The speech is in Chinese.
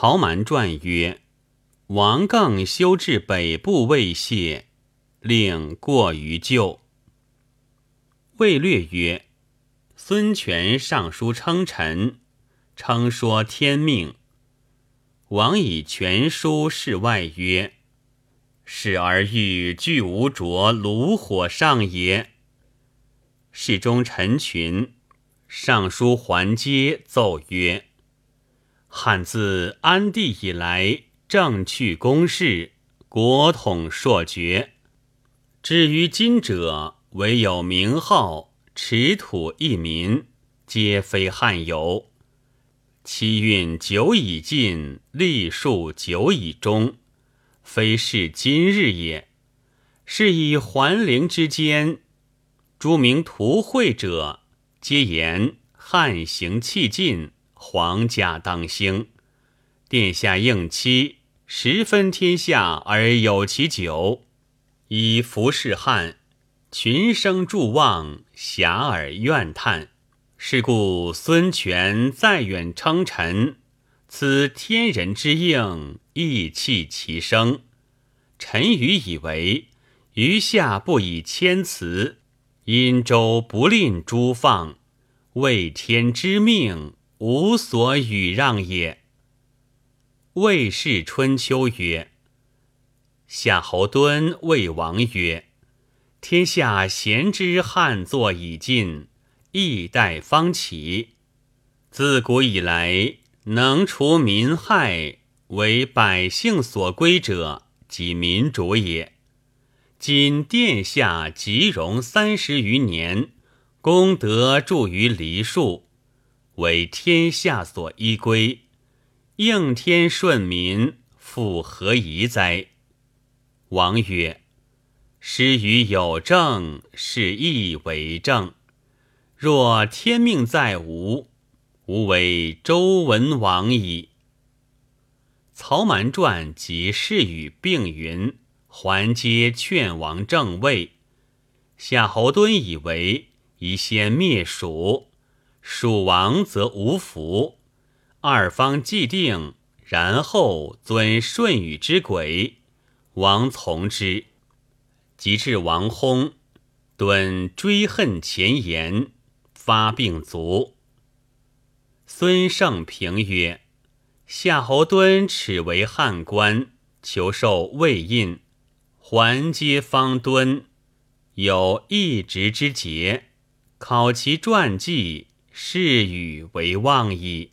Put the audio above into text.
曹瞒传曰：“王更修至北部未谢，令过于旧。”魏略曰：“孙权上书称臣，称说天命。王以权书示外曰：‘使而欲具无着炉火上也。’侍中陈群上书还阶奏曰。”汉自安帝以来，政去公事，国统硕绝。至于今者，唯有名号，持土一民，皆非汉有。期运久已尽，历数久已终，非是今日也。是以桓灵之间，诸名图会者，皆言汉行气尽。皇家当兴，殿下应期，十分天下而有其久，以服侍汉，群生祝望，遐迩怨叹。是故孙权再远称臣，此天人之应，意气其生。臣愚以为，余下不以谦辞，殷周不吝诸放，为天之命。无所与让也。魏氏春秋曰：“夏侯惇魏王曰：‘天下贤之汉作已尽，易代方起。自古以来，能除民害，为百姓所归者，即民主也。今殿下即容三十余年，功德著于梨树。’”为天下所依归，应天顺民，复何疑哉？王曰：“师于有政，是亦为政。若天命在吾，吾为周文王矣。”曹瞒传及事与并云，还皆劝王正位。夏侯惇以为宜先灭蜀。蜀王则无福，二方既定，然后遵舜禹之轨，王从之。及至王薨，敦追恨前言，发病卒。孙胜平曰：“夏侯惇耻为汉官，求受魏印，还皆方敦，有一职之节，考其传记。是与为望矣。